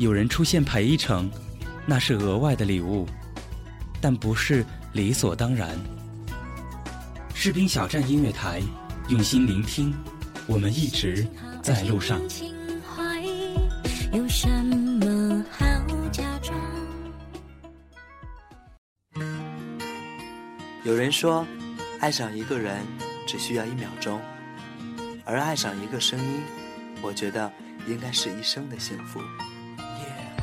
有人出现陪一程，那是额外的礼物，但不是理所当然。”士兵小站音乐台，用心聆听，我们一直在路上。有什么好假装？有人说，爱上一个人只需要一秒钟，而爱上一个声音，我觉得应该是一生的幸福。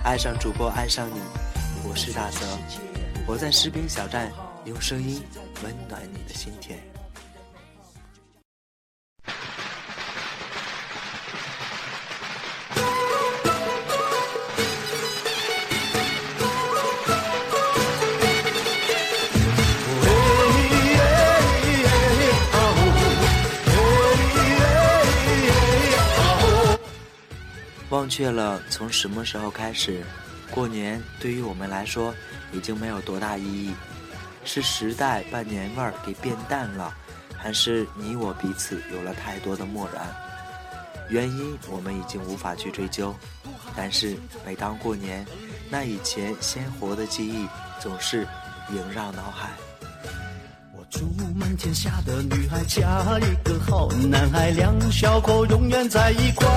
爱上主播，爱上你，我是大泽，我在士兵小站用声音温暖你的心田。忘却了从什么时候开始，过年对于我们来说已经没有多大意义。是时代把年味儿给变淡了，还是你我彼此有了太多的漠然？原因我们已经无法去追究。但是每当过年，那以前鲜活的记忆总是萦绕脑海。我祝满天下的女孩嫁一个好男孩，两小口永远在一块。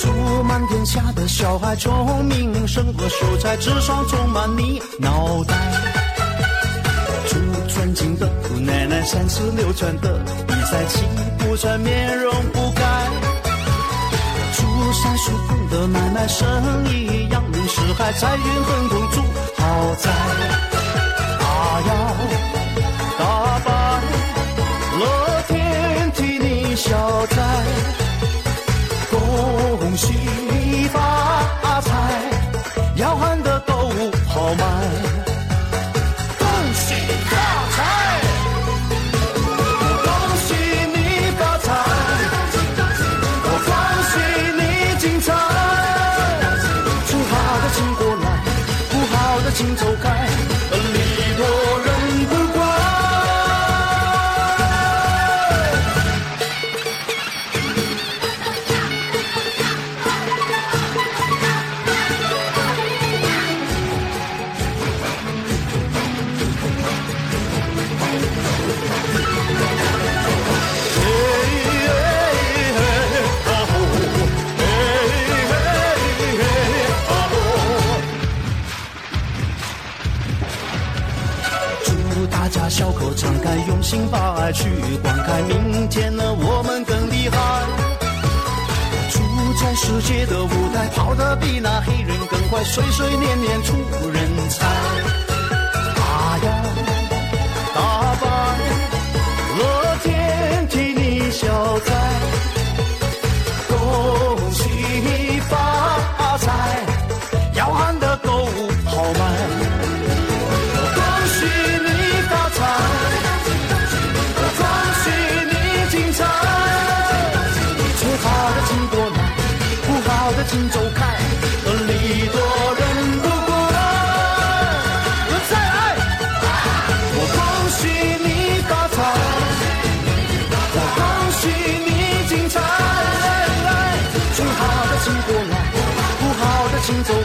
祝满天下的小孩聪明胜过秀才，智商充满你脑袋。祝尊敬的姑奶奶三十六转的比赛气不喘，面容不改。祝三叔公的买卖生意扬名四海，财运亨通住豪宅。啊呀，大摆，乐天替你消灾。sentir. 去观看，明天的我们更厉害。祝在世界的舞台跑得比那黑人更快，岁岁年年出人才。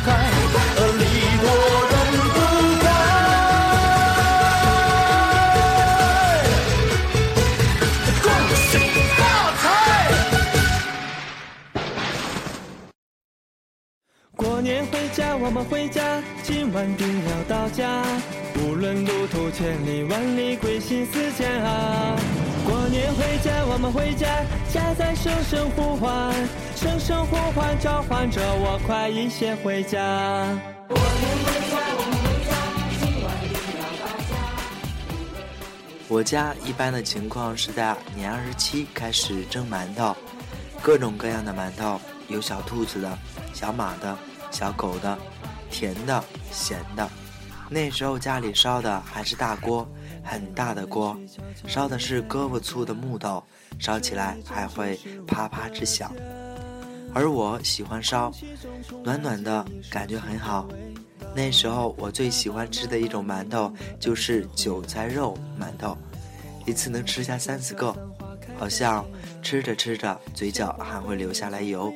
的我们回家，今晚定要到家。无论路途千里万里，归心似箭啊！过年回家，我们回家，家在声声呼唤，声声呼唤召唤着我，快一些回家。我家一般的情况是在年二十七开始蒸馒头，各种各样的馒头，有小兔子的、小马的、小狗的，甜的、咸的。那时候家里烧的还是大锅，很大的锅，烧的是胳膊粗的木头，烧起来还会啪啪直响。而我喜欢烧，暖暖的感觉很好。那时候我最喜欢吃的一种馒头就是韭菜肉馒头，一次能吃下三四个，好像吃着吃着嘴角还会流下来油。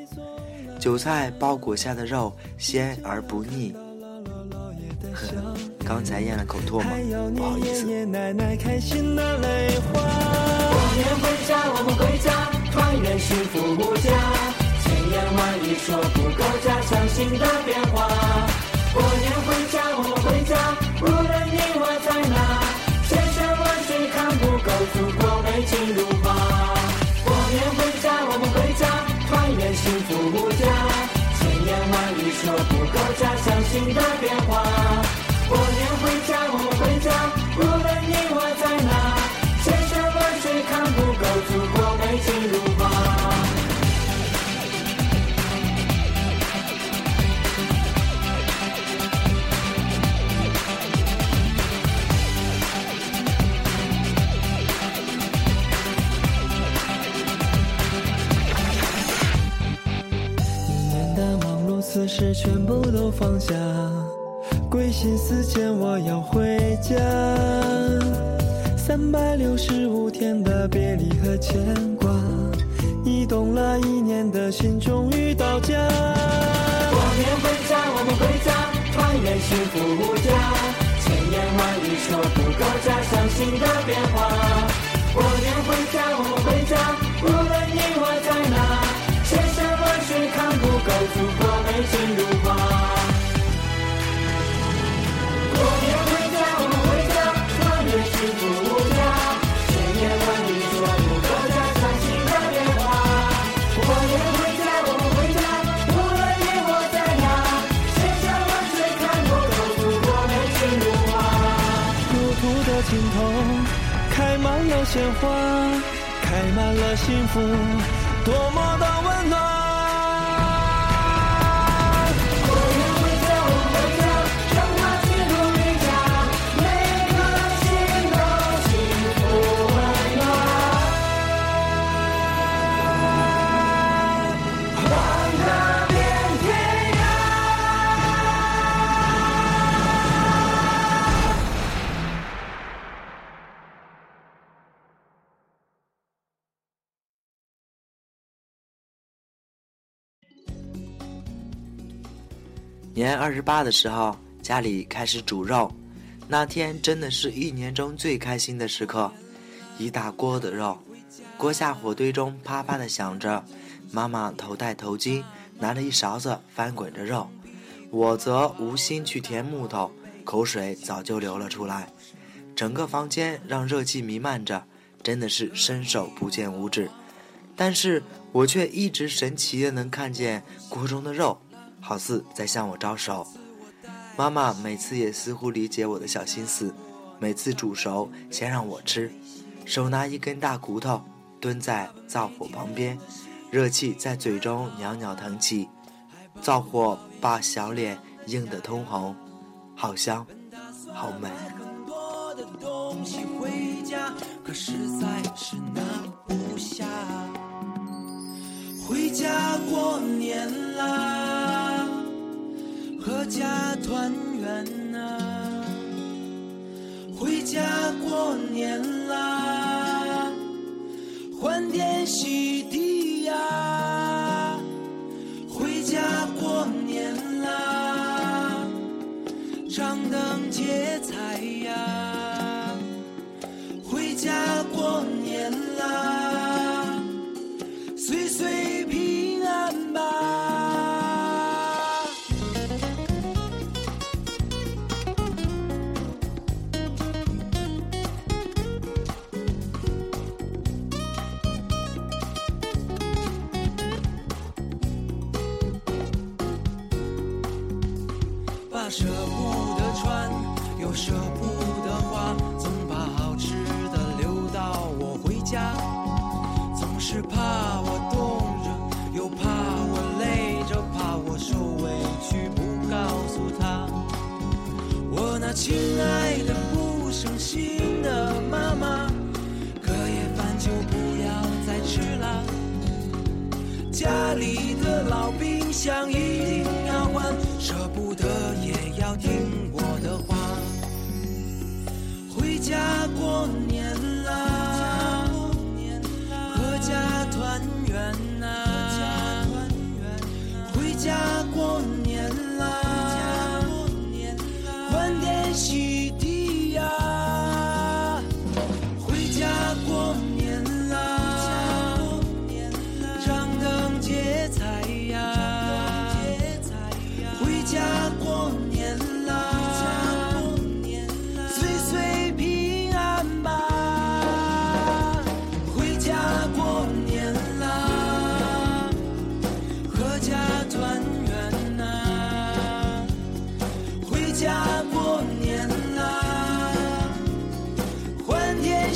韭菜包裹下的肉鲜而不腻。呵，刚才咽了口唾沫，不好意思。爷爷奶奶开心的泪花。过年回家，我们回家，团圆幸福无价。千言万语说不够，家乡新的变化。过年回家，我们回家，无论你我在哪，千山万水看不够，祖国美景如幸福无价。千言万语说不够，家乡新的变化。碌此时全部都放下，归心似箭，我要回家。三百六十五天的别离和牵挂，移动了一年的心终于到家。过年回家，我们回家，团圆幸福无价。千言万语说不够，家乡新的变化。过年回家，我们回家，无论你我在哪，看不够，祖国美景如画。过年回家，我们回家，团圆幸福无价。千言万语说不够，家乡新的变化。过年回家，我们回家，无论你我在哪，千山万水看不够，祖国美景如画。路途的尽头，开满了鲜花，开满了幸福，多么的温暖。年二十八的时候，家里开始煮肉，那天真的是一年中最开心的时刻。一大锅的肉，锅下火堆中啪啪的响着，妈妈头戴头巾，拿着一勺子翻滚着肉，我则无心去填木头，口水早就流了出来。整个房间让热气弥漫着，真的是伸手不见五指。但是我却一直神奇的能看见锅中的肉，好似在向我招手。妈妈每次也似乎理解我的小心思，每次煮熟先让我吃，手拿一根大骨头，蹲在灶火旁边，热气在嘴中袅袅腾起，灶火把小脸映得通红，好香，好美。回家过年啦，阖家团圆呐、回家过年啦，欢天舍不得穿，又舍不得花，总把好吃的留到我回家。总是怕我冻着，又怕我累着，怕我受委屈不告诉他。我那亲爱的不省心的妈妈，隔夜饭就不要再吃了。家里的老冰箱一定，舍不得也要听我的话。回家过年啦，家团圆呐，回家过年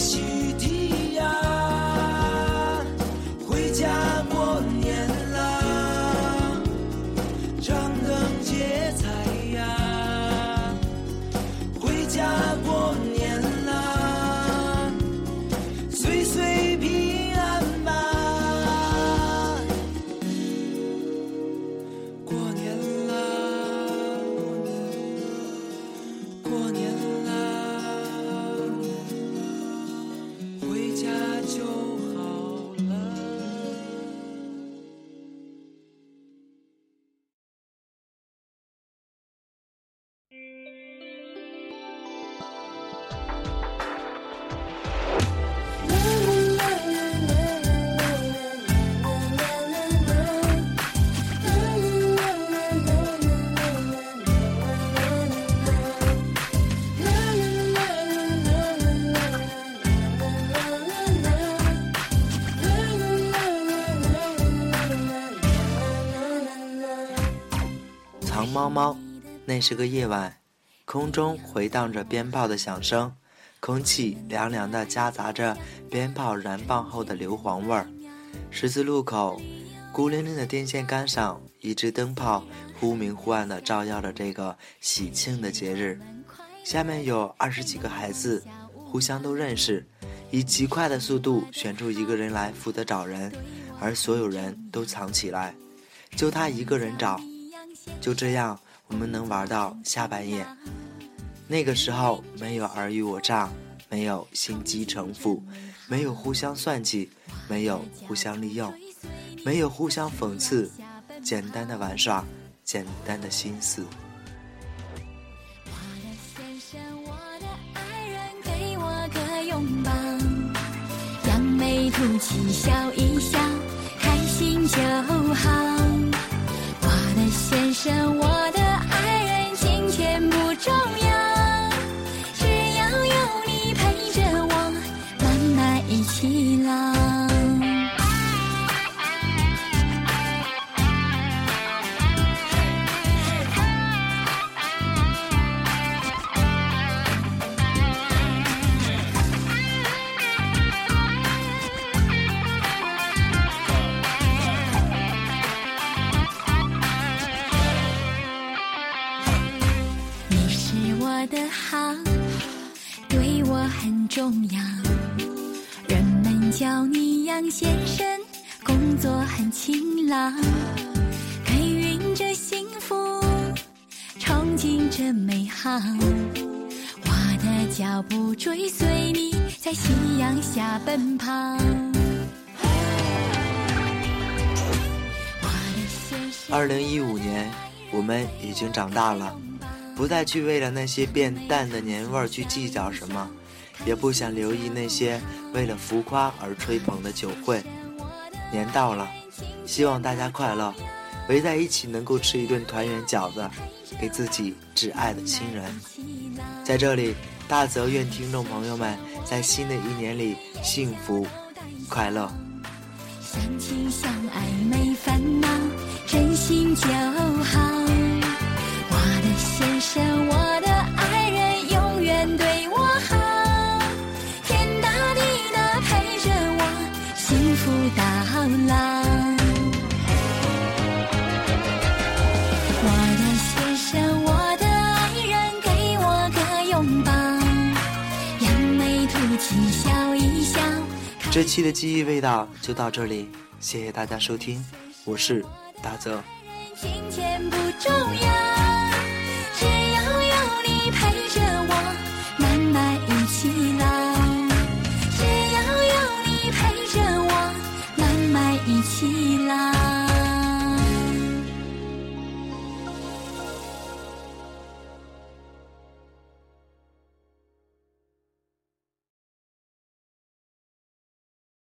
欢天猫猫，那是个夜晚，空中回荡着鞭炮的响声，空气凉凉的，夹杂着鞭炮燃放后的硫磺味儿。十字路口，孤零零的电线杆上，一只灯泡忽明忽暗的照耀着这个喜庆的节日。下面有二十几个孩子，互相都认识，以极快的速度选出一个人来负责找人，而所有人都藏起来，就他一个人找。就这样，我们能玩到下半夜。那个时候没有尔虞我诈，没有心机城府，没有互相算计，没有互相利用，没有互相讽刺，简单的玩耍，简单的心思。扬眉吐气笑一笑，开心就好。着我的勤劳，耕耘着幸福，憧憬着美好。我的脚步追随你，在夕阳下奔跑。二零一五年，我们已经长大了，不再去为了那些变淡的年味儿去计较什么，也不想留意那些为了浮夸而吹捧的酒会。年到了，希望大家快乐，围在一起能够吃一顿团圆饺子，给自己挚爱的亲人。在这里，大泽愿听众朋友们在新的一年里幸福快乐。相亲相爱没烦恼，真心就好。我的先生。这期的记忆味道就到这里，谢谢大家收听，我是大泽。金钱不重要，